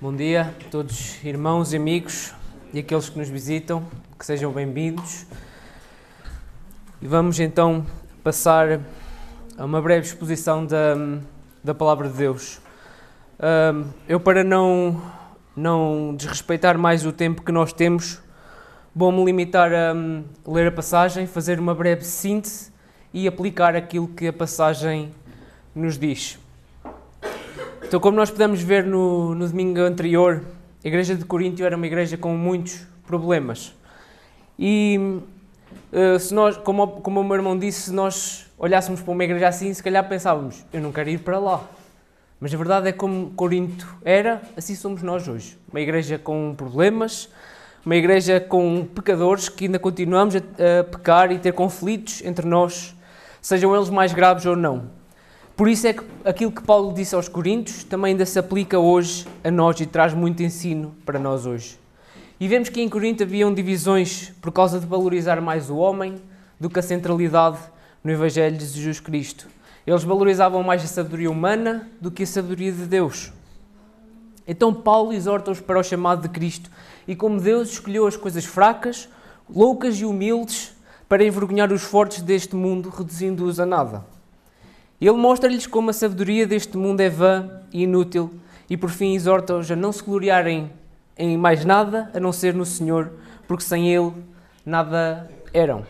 Bom dia a todos, irmãos e amigos e aqueles que nos visitam, que sejam bem-vindos. E vamos então passar a uma breve exposição da, da Palavra de Deus. Eu, para não, não desrespeitar mais o tempo que nós temos, vou-me limitar a ler a passagem, fazer uma breve síntese e aplicar aquilo que a passagem nos diz. Então, como nós pudemos ver no, no domingo anterior, a igreja de Corinto era uma igreja com muitos problemas. E uh, se nós, como, como o meu irmão disse, se nós olhássemos para uma igreja assim, se calhar pensávamos, eu não quero ir para lá. Mas a verdade é que como Corinto era, assim somos nós hoje. Uma igreja com problemas, uma igreja com pecadores que ainda continuamos a, a pecar e ter conflitos entre nós, sejam eles mais graves ou não. Por isso é que aquilo que Paulo disse aos Coríntios também ainda se aplica hoje a nós e traz muito ensino para nós hoje. E vemos que em Corinto haviam divisões por causa de valorizar mais o homem do que a centralidade no Evangelho de Jesus Cristo. Eles valorizavam mais a sabedoria humana do que a sabedoria de Deus. Então Paulo exorta-os para o chamado de Cristo e como Deus escolheu as coisas fracas, loucas e humildes para envergonhar os fortes deste mundo, reduzindo-os a nada. Ele mostra-lhes como a sabedoria deste mundo é vã e inútil e por fim exorta-os a não se gloriarem em mais nada a não ser no Senhor, porque sem Ele nada eram.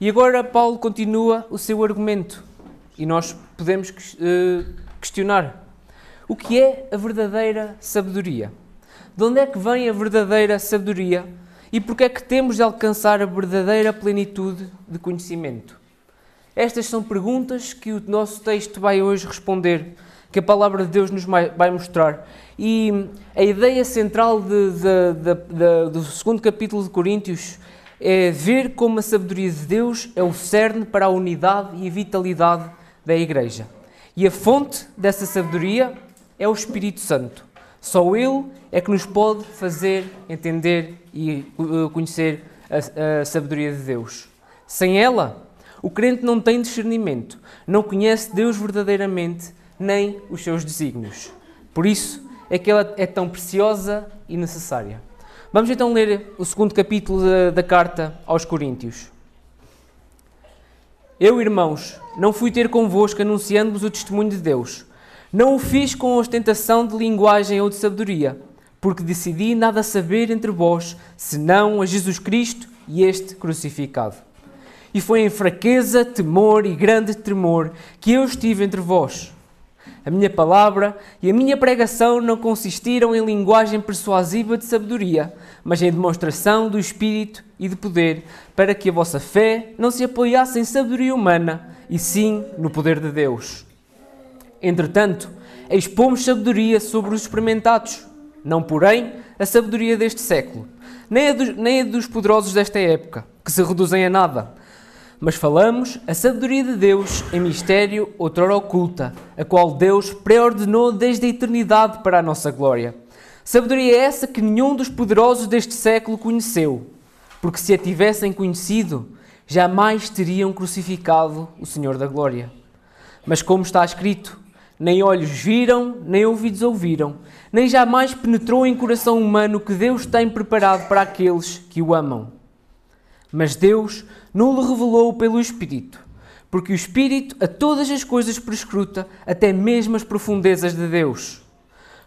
E agora Paulo continua o seu argumento e nós podemos uh, questionar o que é a verdadeira sabedoria? De onde é que vem a verdadeira sabedoria e porque é que temos de alcançar a verdadeira plenitude de conhecimento? Estas são perguntas que o nosso texto vai hoje responder, que a palavra de Deus nos vai mostrar. E a ideia central de, de, de, do segundo capítulo de Coríntios é ver como a sabedoria de Deus é o cerne para a unidade e a vitalidade da Igreja. E a fonte dessa sabedoria é o Espírito Santo. Só Ele é que nos pode fazer entender e uh, conhecer a, a sabedoria de Deus. Sem ela, o crente não tem discernimento, não conhece Deus verdadeiramente, nem os seus desígnios. Por isso é que ela é tão preciosa e necessária. Vamos então ler o segundo capítulo da, da carta aos Coríntios. Eu, irmãos, não fui ter convosco anunciando-vos o testemunho de Deus. Não o fiz com ostentação de linguagem ou de sabedoria, porque decidi nada saber entre vós, senão a Jesus Cristo e este crucificado. E foi em fraqueza, temor e grande tremor que eu estive entre vós. A minha palavra e a minha pregação não consistiram em linguagem persuasiva de sabedoria, mas em demonstração do Espírito e de poder, para que a vossa fé não se apoiasse em sabedoria humana, e sim no poder de Deus. Entretanto, expomos sabedoria sobre os experimentados, não, porém, a sabedoria deste século, nem a, dos, nem a dos poderosos desta época, que se reduzem a nada mas falamos a sabedoria de Deus em mistério outrora oculta, a qual Deus preordenou desde a eternidade para a nossa glória. Sabedoria essa que nenhum dos poderosos deste século conheceu, porque se a tivessem conhecido, jamais teriam crucificado o Senhor da glória. Mas como está escrito, nem olhos viram, nem ouvidos ouviram, nem jamais penetrou em coração humano que Deus tem preparado para aqueles que o amam. Mas Deus não lhe revelou pelo Espírito, porque o Espírito a todas as coisas prescruta, até mesmo as profundezas de Deus.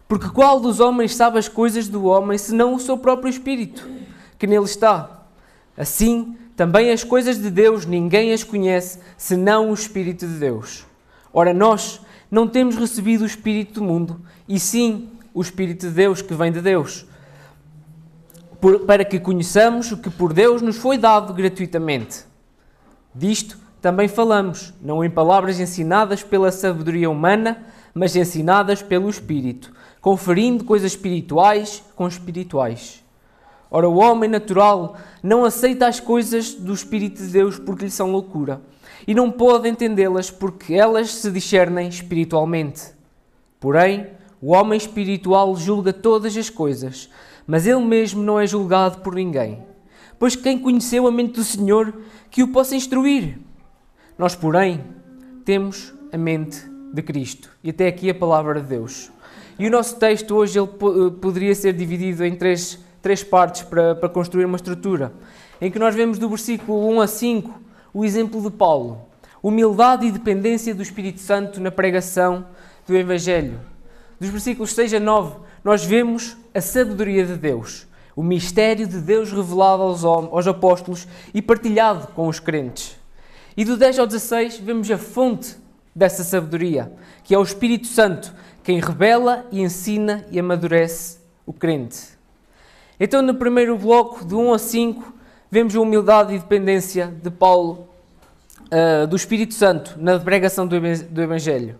Porque qual dos homens sabe as coisas do homem, senão o seu próprio Espírito, que nele está? Assim, também as coisas de Deus ninguém as conhece, senão o Espírito de Deus. Ora, nós não temos recebido o Espírito do mundo, e sim o Espírito de Deus que vem de Deus por, para que conheçamos o que por Deus nos foi dado gratuitamente. Disto também falamos, não em palavras ensinadas pela sabedoria humana, mas ensinadas pelo Espírito, conferindo coisas espirituais com espirituais. Ora, o homem natural não aceita as coisas do Espírito de Deus porque lhe são loucura, e não pode entendê-las porque elas se discernem espiritualmente. Porém, o homem espiritual julga todas as coisas, mas ele mesmo não é julgado por ninguém. Pois quem conheceu a mente do Senhor que o possa instruir? Nós, porém, temos a mente de Cristo. E até aqui a palavra de Deus. E o nosso texto hoje ele eh, poderia ser dividido em três, três partes para, para construir uma estrutura, em que nós vemos do versículo 1 a 5 o exemplo de Paulo, humildade e dependência do Espírito Santo na pregação do Evangelho. Dos versículos 6 a 9, nós vemos a sabedoria de Deus, o mistério de Deus revelado aos, aos apóstolos e partilhado com os crentes. E do 10 ao 16, vemos a fonte dessa sabedoria, que é o Espírito Santo, quem revela e ensina e amadurece o crente. Então, no primeiro bloco, de 1 a 5, vemos a humildade e dependência de Paulo uh, do Espírito Santo na pregação do Evangelho.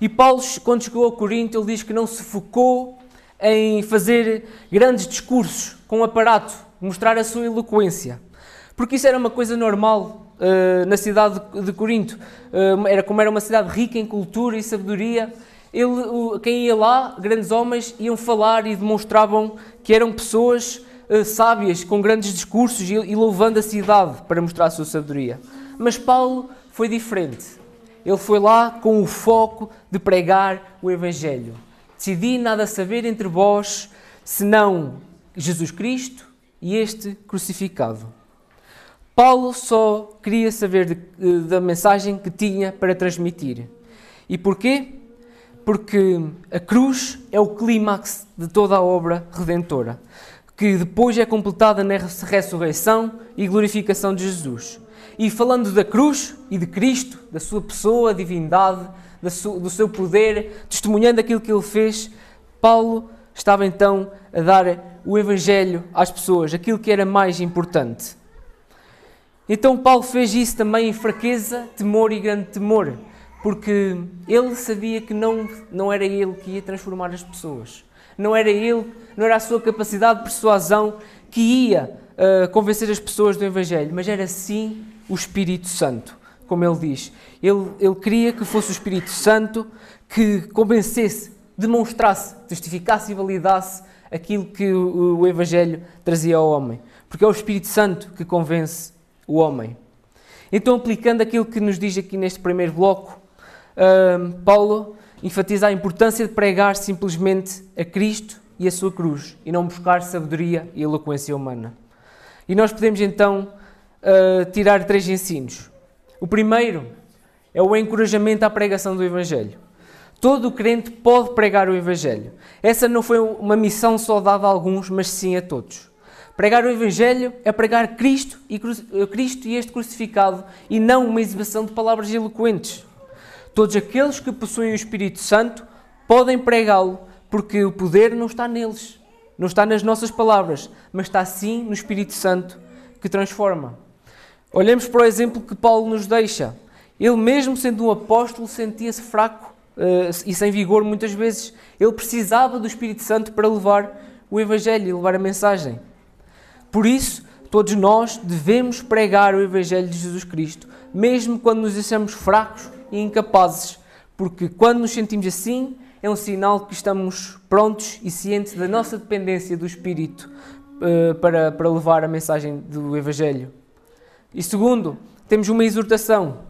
E Paulo, quando chegou a Corinto, ele diz que não se focou em fazer grandes discursos com aparato, mostrar a sua eloquência, porque isso era uma coisa normal uh, na cidade de Corinto. Uh, era como era uma cidade rica em cultura e sabedoria, ele, o, quem ia lá, grandes homens, iam falar e demonstravam que eram pessoas uh, sábias, com grandes discursos e, e louvando a cidade para mostrar a sua sabedoria. Mas Paulo foi diferente. Ele foi lá com o foco de pregar o Evangelho. Decidi nada saber entre vós, senão Jesus Cristo e este crucificado. Paulo só queria saber de, eh, da mensagem que tinha para transmitir. E porquê? porque a cruz é o clímax de toda a obra redentora, que depois é completada na ressurreição e glorificação de Jesus. E falando da cruz e de Cristo, da sua pessoa, divindade, do seu poder, testemunhando aquilo que ele fez, Paulo estava então a dar o Evangelho às pessoas, aquilo que era mais importante. Então Paulo fez isso também em fraqueza, temor e grande temor porque ele sabia que não, não era ele que ia transformar as pessoas. Não era ele, não era a sua capacidade de persuasão que ia uh, convencer as pessoas do Evangelho, mas era sim o Espírito Santo, como ele diz. Ele, ele queria que fosse o Espírito Santo que convencesse, demonstrasse, testificasse e validasse aquilo que o, o Evangelho trazia ao homem. Porque é o Espírito Santo que convence o homem. Então, aplicando aquilo que nos diz aqui neste primeiro bloco, Paulo enfatiza a importância de pregar simplesmente a Cristo e a sua cruz e não buscar sabedoria e eloquência humana. E nós podemos então uh, tirar três ensinos. O primeiro é o encorajamento à pregação do Evangelho. Todo crente pode pregar o Evangelho. Essa não foi uma missão só dada a alguns, mas sim a todos. Pregar o Evangelho é pregar Cristo e, Cristo e este crucificado e não uma exibição de palavras eloquentes. Todos aqueles que possuem o Espírito Santo podem pregá-lo, porque o poder não está neles, não está nas nossas palavras, mas está sim no Espírito Santo que transforma. Olhemos para o exemplo que Paulo nos deixa. Ele, mesmo sendo um apóstolo, sentia-se fraco uh, e sem vigor muitas vezes. Ele precisava do Espírito Santo para levar o Evangelho e levar a mensagem. Por isso, todos nós devemos pregar o Evangelho de Jesus Cristo, mesmo quando nos achamos fracos e incapazes, porque quando nos sentimos assim, é um sinal que estamos prontos e cientes da nossa dependência do Espírito uh, para, para levar a mensagem do Evangelho. E segundo, temos uma exortação.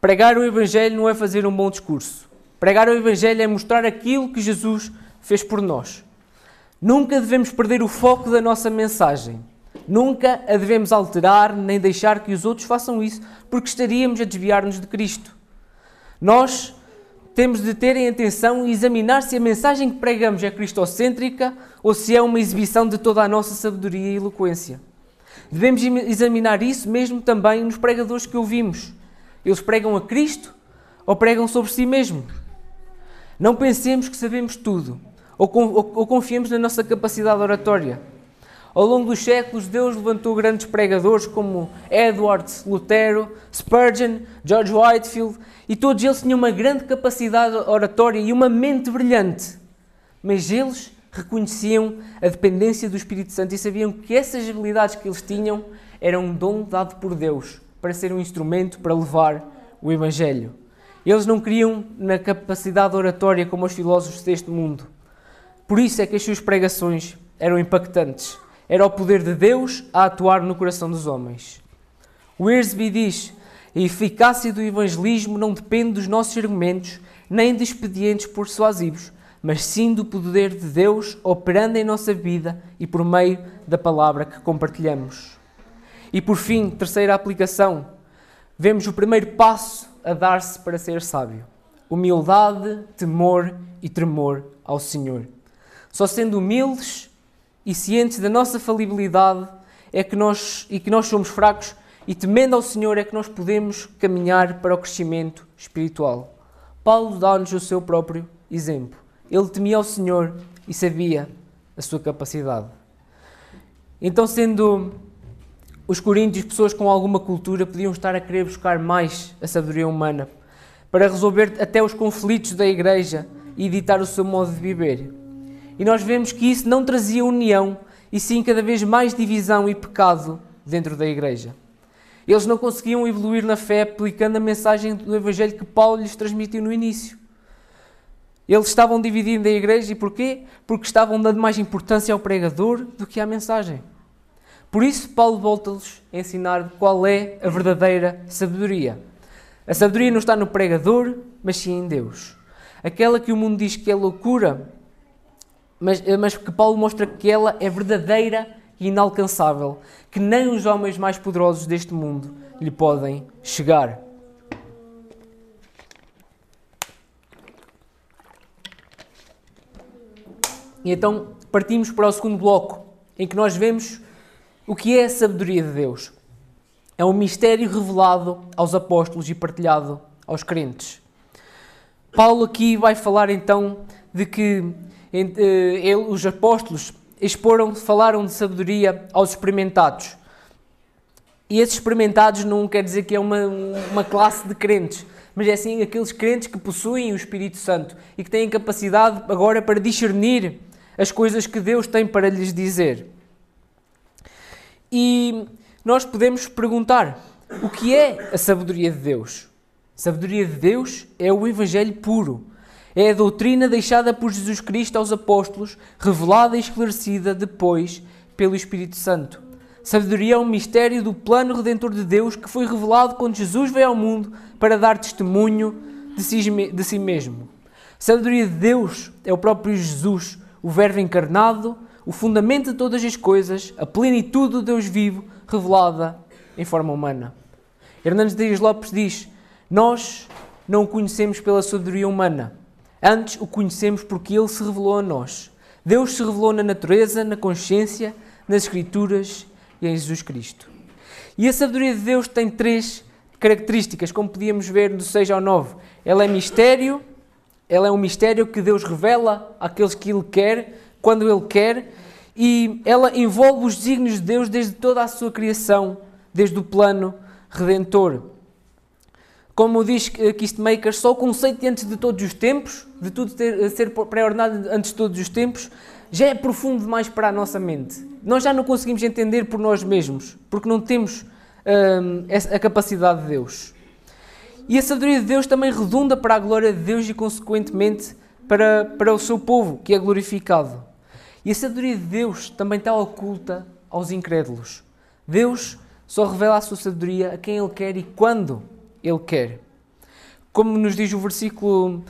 Pregar o Evangelho não é fazer um bom discurso. Pregar o Evangelho é mostrar aquilo que Jesus fez por nós. Nunca devemos perder o foco da nossa mensagem. Nunca a devemos alterar nem deixar que os outros façam isso, porque estaríamos a desviar-nos de Cristo. Nós temos de ter em atenção e examinar se a mensagem que pregamos é cristocêntrica ou se é uma exibição de toda a nossa sabedoria e eloquência. Devemos examinar isso mesmo também nos pregadores que ouvimos. Eles pregam a Cristo ou pregam sobre si mesmo? Não pensemos que sabemos tudo ou, ou confiemos na nossa capacidade oratória. Ao longo dos séculos, Deus levantou grandes pregadores como Edward Lutero, Spurgeon, George Whitefield, e todos eles tinham uma grande capacidade oratória e uma mente brilhante. Mas eles reconheciam a dependência do Espírito Santo e sabiam que essas habilidades que eles tinham eram um dom dado por Deus para ser um instrumento para levar o Evangelho. Eles não criam na capacidade oratória como os filósofos deste mundo. Por isso é que as suas pregações eram impactantes era o poder de Deus a atuar no coração dos homens. O Ersby diz: a eficácia do evangelismo não depende dos nossos argumentos nem de expedientes persuasivos, mas sim do poder de Deus operando em nossa vida e por meio da palavra que compartilhamos. E por fim, terceira aplicação, vemos o primeiro passo a dar-se para ser sábio: humildade, temor e tremor ao Senhor. Só sendo humildes e cientes da nossa falibilidade é que nós e que nós somos fracos e temendo ao Senhor é que nós podemos caminhar para o crescimento espiritual. Paulo dá-nos o seu próprio exemplo. Ele temia ao Senhor e sabia a sua capacidade. Então, sendo os coríntios pessoas com alguma cultura, podiam estar a querer buscar mais a sabedoria humana para resolver até os conflitos da igreja e editar o seu modo de viver. E nós vemos que isso não trazia união, e sim cada vez mais divisão e pecado dentro da igreja. Eles não conseguiam evoluir na fé aplicando a mensagem do Evangelho que Paulo lhes transmitiu no início. Eles estavam dividindo a igreja e porquê? Porque estavam dando mais importância ao pregador do que à mensagem. Por isso, Paulo volta-lhes a ensinar qual é a verdadeira sabedoria. A sabedoria não está no pregador, mas sim em Deus. Aquela que o mundo diz que é loucura, mas, mas que Paulo mostra que ela é verdadeira e inalcançável, que nem os homens mais poderosos deste mundo lhe podem chegar. E então partimos para o segundo bloco, em que nós vemos o que é a sabedoria de Deus. É um mistério revelado aos apóstolos e partilhado aos crentes. Paulo aqui vai falar então de que eh, ele, os apóstolos exporam, falaram de sabedoria aos experimentados. E esses experimentados não quer dizer que é uma, uma classe de crentes, mas é sim aqueles crentes que possuem o Espírito Santo e que têm capacidade agora para discernir as coisas que Deus tem para lhes dizer. E nós podemos perguntar: o que é a sabedoria de Deus? A sabedoria de Deus é o Evangelho puro é a doutrina deixada por Jesus Cristo aos apóstolos, revelada e esclarecida depois pelo Espírito Santo. Sabedoria é um mistério do plano redentor de Deus que foi revelado quando Jesus veio ao mundo para dar testemunho de si, de si mesmo. Sabedoria de Deus é o próprio Jesus, o Verbo encarnado, o fundamento de todas as coisas, a plenitude do Deus vivo, revelada em forma humana. Hernandes Dias Lopes diz: Nós não o conhecemos pela sabedoria humana, Antes o conhecemos porque ele se revelou a nós. Deus se revelou na natureza, na consciência, nas Escrituras e em Jesus Cristo. E a sabedoria de Deus tem três características, como podíamos ver do 6 ao 9. Ela é mistério, ela é um mistério que Deus revela àqueles que Ele quer, quando Ele quer, e ela envolve os desígnios de Deus desde toda a sua criação, desde o plano redentor como diz Kistmaker, só o conceito de antes de todos os tempos, de tudo ter, ser pré-ordenado antes de todos os tempos, já é profundo demais para a nossa mente. Nós já não conseguimos entender por nós mesmos, porque não temos hum, a capacidade de Deus. E a sabedoria de Deus também redunda para a glória de Deus e, consequentemente, para, para o seu povo, que é glorificado. E a sabedoria de Deus também está oculta aos incrédulos. Deus só revela a sua sabedoria a quem Ele quer e quando ele quer. Como nos diz o versículo uh,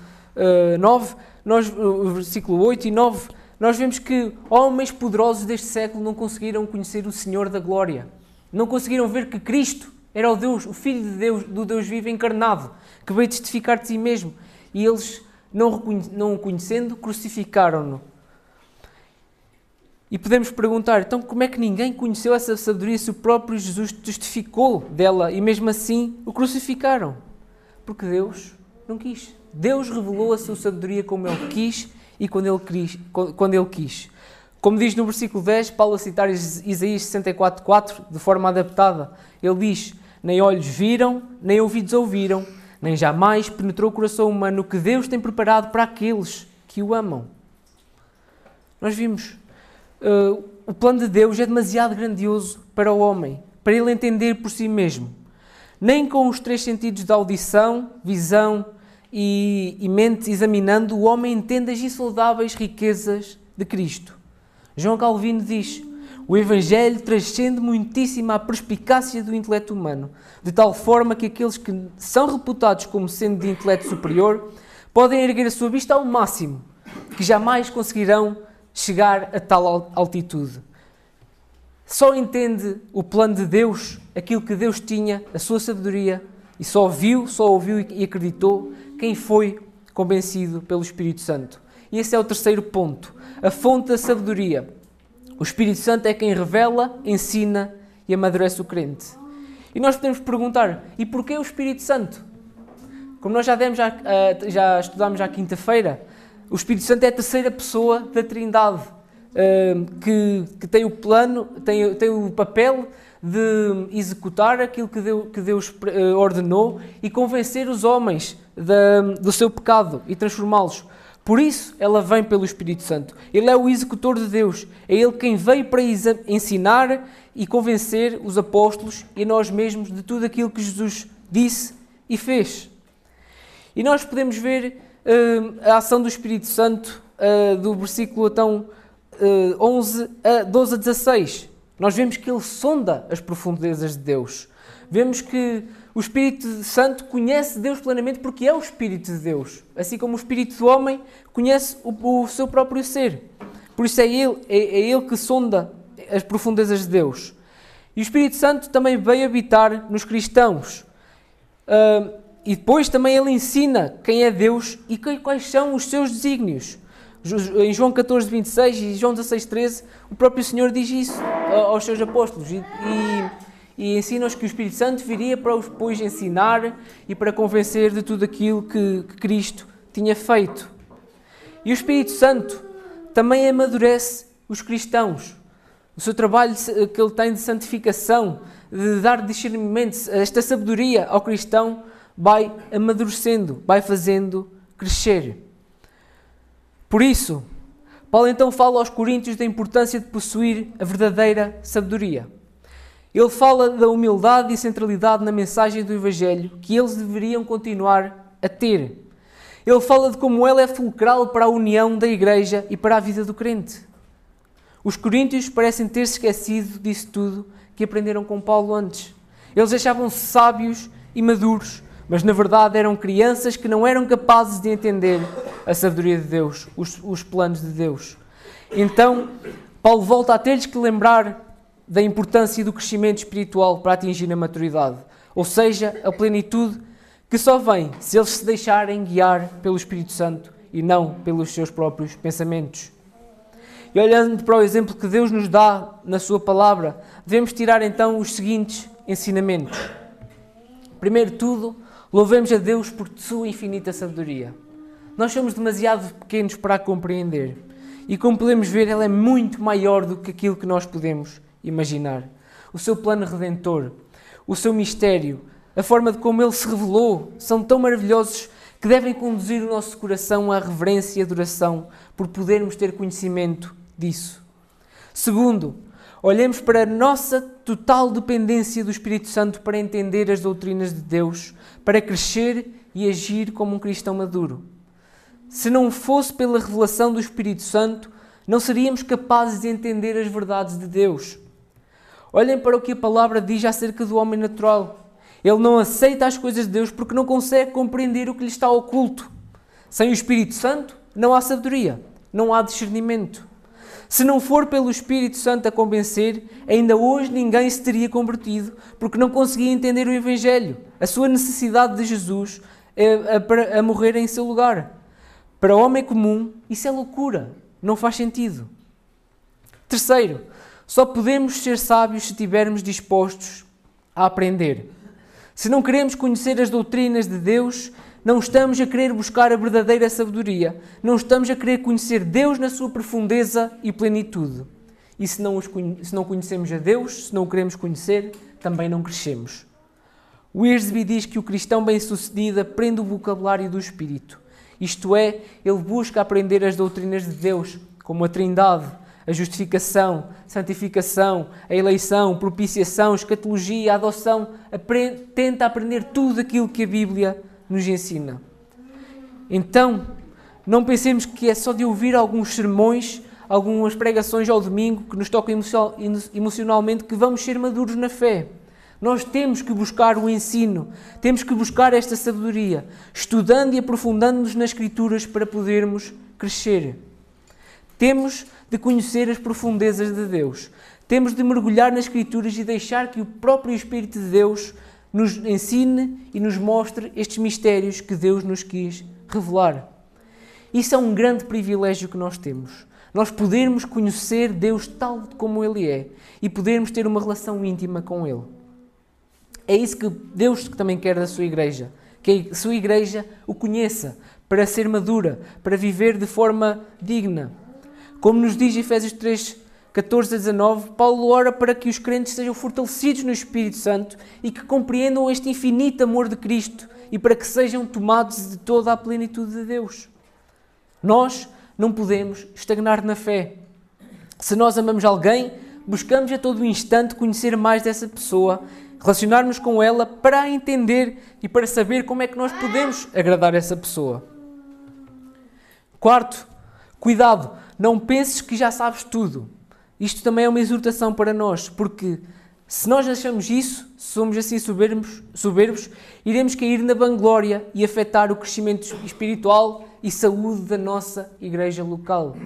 eh, 9, nós, o versículo 8 e 9, nós vemos que homens poderosos deste século não conseguiram conhecer o Senhor da glória. Não conseguiram ver que Cristo era o Deus, o Filho de Deus, do Deus vivo encarnado, que veio testificar de si mesmo. E eles, não, não o conhecendo, crucificaram-no. E podemos perguntar, então como é que ninguém conheceu essa sabedoria se o próprio Jesus testificou dela e mesmo assim o crucificaram? Porque Deus não quis. Deus revelou a sua sabedoria como Ele quis e quando Ele quis. Quando ele quis. Como diz no versículo 10, Paulo a citar Isaías 64,4 de forma adaptada, ele diz: Nem olhos viram, nem ouvidos ouviram, nem jamais penetrou o coração humano o que Deus tem preparado para aqueles que o amam. Nós vimos uh, o plano de Deus é demasiado grandioso para o homem, para ele entender por si mesmo. Nem com os três sentidos da audição, visão e, e mente examinando, o homem entende as insondáveis riquezas de Cristo. João Calvino diz: o Evangelho transcende muitíssimo a perspicácia do intelecto humano, de tal forma que aqueles que são reputados como sendo de intelecto superior podem erguer a sua vista ao máximo que jamais conseguirão chegar a tal altitude. Só entende o plano de Deus, aquilo que Deus tinha, a sua sabedoria, e só viu, só ouviu e acreditou quem foi convencido pelo Espírito Santo. E esse é o terceiro ponto, a fonte da sabedoria. O Espírito Santo é quem revela, ensina e amadurece o crente. E nós podemos perguntar: e porquê o Espírito Santo? Como nós já, demos, já, eh, já estudámos à quinta-feira, o Espírito Santo é a terceira pessoa da Trindade, eh, que, que tem o plano, tem, tem o papel de executar aquilo que Deus, que Deus eh, ordenou e convencer os homens do seu pecado e transformá-los. Por isso, ela vem pelo Espírito Santo. Ele é o executor de Deus. É Ele quem veio para ensinar e convencer os apóstolos e nós mesmos de tudo aquilo que Jesus disse e fez. E nós podemos ver uh, a ação do Espírito Santo uh, do versículo então uh, 11 a 12 a 16. Nós vemos que ele sonda as profundezas de Deus. Vemos que o Espírito Santo conhece Deus plenamente porque é o Espírito de Deus. Assim como o Espírito do homem conhece o, o seu próprio ser. Por isso é ele, é, é ele que sonda as profundezas de Deus. E o Espírito Santo também veio habitar nos cristãos. Uh, e depois também ele ensina quem é Deus e quais são os seus desígnios. Em João 14, 26 e João 16, 13, o próprio Senhor diz isso aos seus apóstolos e, e, e ensina-os que o Espírito Santo viria para os depois ensinar e para convencer de tudo aquilo que, que Cristo tinha feito. E o Espírito Santo também amadurece os cristãos o seu trabalho que ele tem de santificação, de dar discernimento, esta sabedoria ao cristão, vai amadurecendo, vai fazendo crescer. Por isso, Paulo então fala aos Coríntios da importância de possuir a verdadeira sabedoria. Ele fala da humildade e centralidade na mensagem do Evangelho que eles deveriam continuar a ter. Ele fala de como ela é fulcral para a união da Igreja e para a vida do crente. Os coríntios parecem ter esquecido disso tudo que aprenderam com Paulo antes. Eles achavam-se sábios e maduros, mas na verdade eram crianças que não eram capazes de entender a sabedoria de Deus, os, os planos de Deus. Então, Paulo volta a ter-lhes que lembrar da importância do crescimento espiritual para atingir a maturidade, ou seja, a plenitude que só vem se eles se deixarem guiar pelo Espírito Santo e não pelos seus próprios pensamentos. E olhando para o exemplo que Deus nos dá na Sua palavra, devemos tirar então os seguintes ensinamentos. Primeiro tudo, louvemos a Deus por Sua infinita sabedoria. Nós somos demasiado pequenos para a compreender. E como podemos ver, ela é muito maior do que aquilo que nós podemos imaginar. O seu plano redentor, o seu mistério, a forma de como ele se revelou, são tão maravilhosos que devem conduzir o nosso coração à reverência e adoração por podermos ter conhecimento disso. Segundo, olhemos para a nossa total dependência do Espírito Santo para entender as doutrinas de Deus, para crescer e agir como um cristão maduro. Se não fosse pela revelação do Espírito Santo, não seríamos capazes de entender as verdades de Deus. Olhem para o que a palavra diz acerca do homem natural. Ele não aceita as coisas de Deus porque não consegue compreender o que lhe está oculto. Sem o Espírito Santo, não há sabedoria, não há discernimento. Se não for pelo Espírito Santo a convencer, ainda hoje ninguém se teria convertido, porque não conseguia entender o Evangelho, a sua necessidade de Jesus a, a, a morrer em seu lugar. Para o homem comum, isso é loucura, não faz sentido. Terceiro, só podemos ser sábios se estivermos dispostos a aprender. Se não queremos conhecer as doutrinas de Deus, não estamos a querer buscar a verdadeira sabedoria, não estamos a querer conhecer Deus na sua profundeza e plenitude. E se não, se não conhecemos a Deus, se não o queremos conhecer, também não crescemos. Wiersbe diz que o cristão bem-sucedido aprende o vocabulário do Espírito. Isto é, ele busca aprender as doutrinas de Deus, como a Trindade, a justificação, santificação, a eleição, propiciação, escatologia, a adoção. Aprende, tenta aprender tudo aquilo que a Bíblia nos ensina. Então, não pensemos que é só de ouvir alguns sermões, algumas pregações ao domingo que nos tocam emocionalmente que vamos ser maduros na fé. Nós temos que buscar o ensino, temos que buscar esta sabedoria, estudando e aprofundando-nos nas Escrituras para podermos crescer. Temos de conhecer as profundezas de Deus. Temos de mergulhar nas Escrituras e deixar que o próprio Espírito de Deus nos ensine e nos mostre estes mistérios que Deus nos quis revelar. Isso é um grande privilégio que nós temos. Nós podermos conhecer Deus tal como Ele é e podermos ter uma relação íntima com Ele. É isso que Deus também quer da sua igreja. Que a sua igreja o conheça para ser madura, para viver de forma digna. Como nos diz Efésios 3, 14 a 19, Paulo ora para que os crentes sejam fortalecidos no Espírito Santo e que compreendam este infinito amor de Cristo e para que sejam tomados de toda a plenitude de Deus. Nós não podemos estagnar na fé. Se nós amamos alguém, buscamos a todo instante conhecer mais dessa pessoa, relacionar-nos com ela para a entender e para saber como é que nós podemos agradar essa pessoa. Quarto, cuidado, não penses que já sabes tudo. Isto também é uma exortação para nós, porque se nós achamos isso, se somos assim soberbos, soberbos, iremos cair na vanglória e afetar o crescimento espiritual e saúde da nossa igreja local.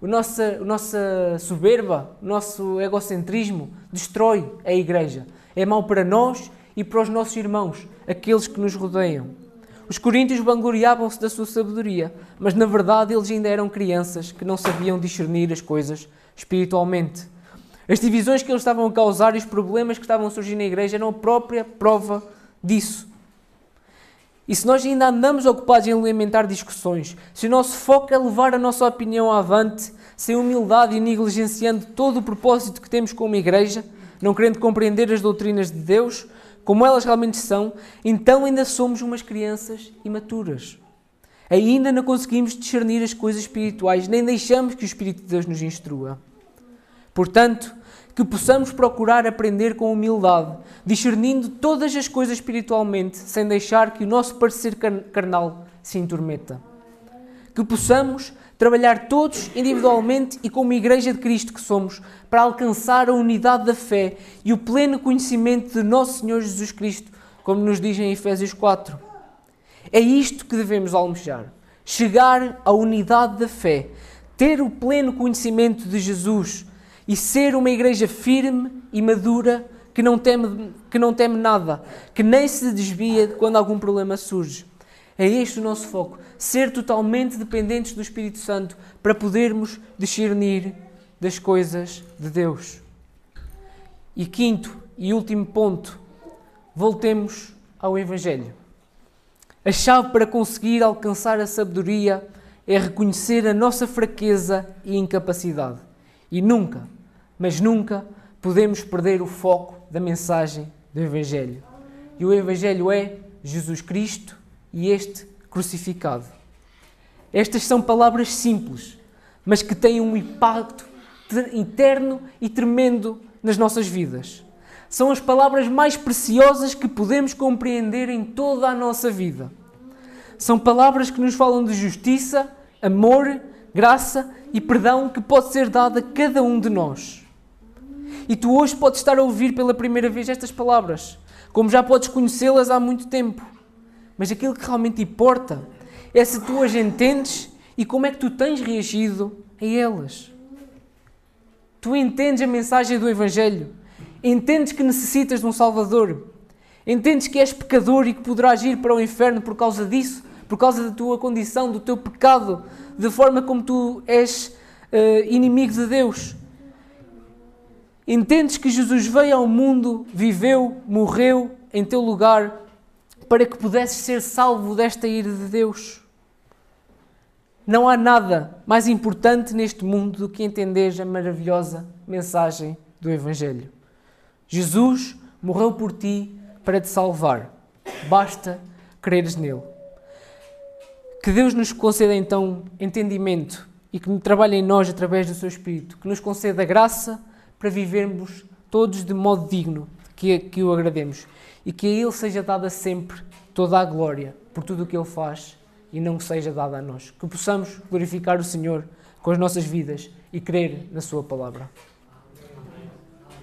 O nossa, a nossa soberba, o nosso egocentrismo destrói a igreja. É mau para nós e para os nossos irmãos, aqueles que nos rodeiam. Os coríntios vangloriavam-se da sua sabedoria, mas na verdade eles ainda eram crianças que não sabiam discernir as coisas espiritualmente. As divisões que eles estavam a causar e os problemas que estavam a surgir na igreja eram a própria prova disso. E se nós ainda andamos ocupados em alimentar discussões, se o nosso foco é levar a nossa opinião avante, sem humildade e negligenciando todo o propósito que temos como igreja, não querendo compreender as doutrinas de Deus, como elas realmente são, então ainda somos umas crianças imaturas. Ainda não conseguimos discernir as coisas espirituais, nem deixamos que o Espírito de Deus nos instrua. Portanto, que possamos procurar aprender com humildade, discernindo todas as coisas espiritualmente, sem deixar que o nosso parecer carnal se intrometa. Que possamos trabalhar todos individualmente e como Igreja de Cristo que somos, para alcançar a unidade da fé e o pleno conhecimento de nosso Senhor Jesus Cristo, como nos diz em Efésios 4. É isto que devemos almejar: chegar à unidade da fé, ter o pleno conhecimento de Jesus e ser uma igreja firme e madura que não teme, que não teme nada, que nem se desvia quando algum problema surge. É este o nosso foco: ser totalmente dependentes do Espírito Santo para podermos discernir das coisas de Deus. E quinto e último ponto, voltemos ao Evangelho. A chave para conseguir alcançar a sabedoria é reconhecer a nossa fraqueza e incapacidade. E nunca, mas nunca, podemos perder o foco da mensagem do Evangelho. E o Evangelho é Jesus Cristo e este crucificado. Estas são palavras simples, mas que têm um impacto interno e tremendo nas nossas vidas. São as palavras mais preciosas que podemos compreender em toda a nossa vida. São palavras que nos falam de justiça, amor, graça e perdão que pode ser dado a cada um de nós. E tu hoje podes estar a ouvir pela primeira vez estas palavras, como já podes conhecê-las há muito tempo. Mas aquilo que realmente importa é se tu as entendes e como é que tu tens reagido a elas. Tu entendes a mensagem do Evangelho Entendes que necessitas de um Salvador. Entendes que és pecador e que poderás ir para o inferno por causa disso, por causa da tua condição, do teu pecado, da forma como tu és uh, inimigo de Deus. Entendes que Jesus veio ao mundo, viveu, morreu em teu lugar para que pudesses ser salvo desta ira de Deus. Não há nada mais importante neste mundo do que entenderes a maravilhosa mensagem do Evangelho. Jesus morreu por ti para te salvar. Basta creres nele. Que Deus nos conceda então entendimento e que trabalhe em nós através do seu Espírito, que nos conceda graça para vivermos todos de modo digno, que, que o agrademos e que a Ele seja dada sempre toda a glória por tudo o que Ele faz e não seja dada a nós. Que possamos glorificar o Senhor com as nossas vidas e crer na Sua palavra.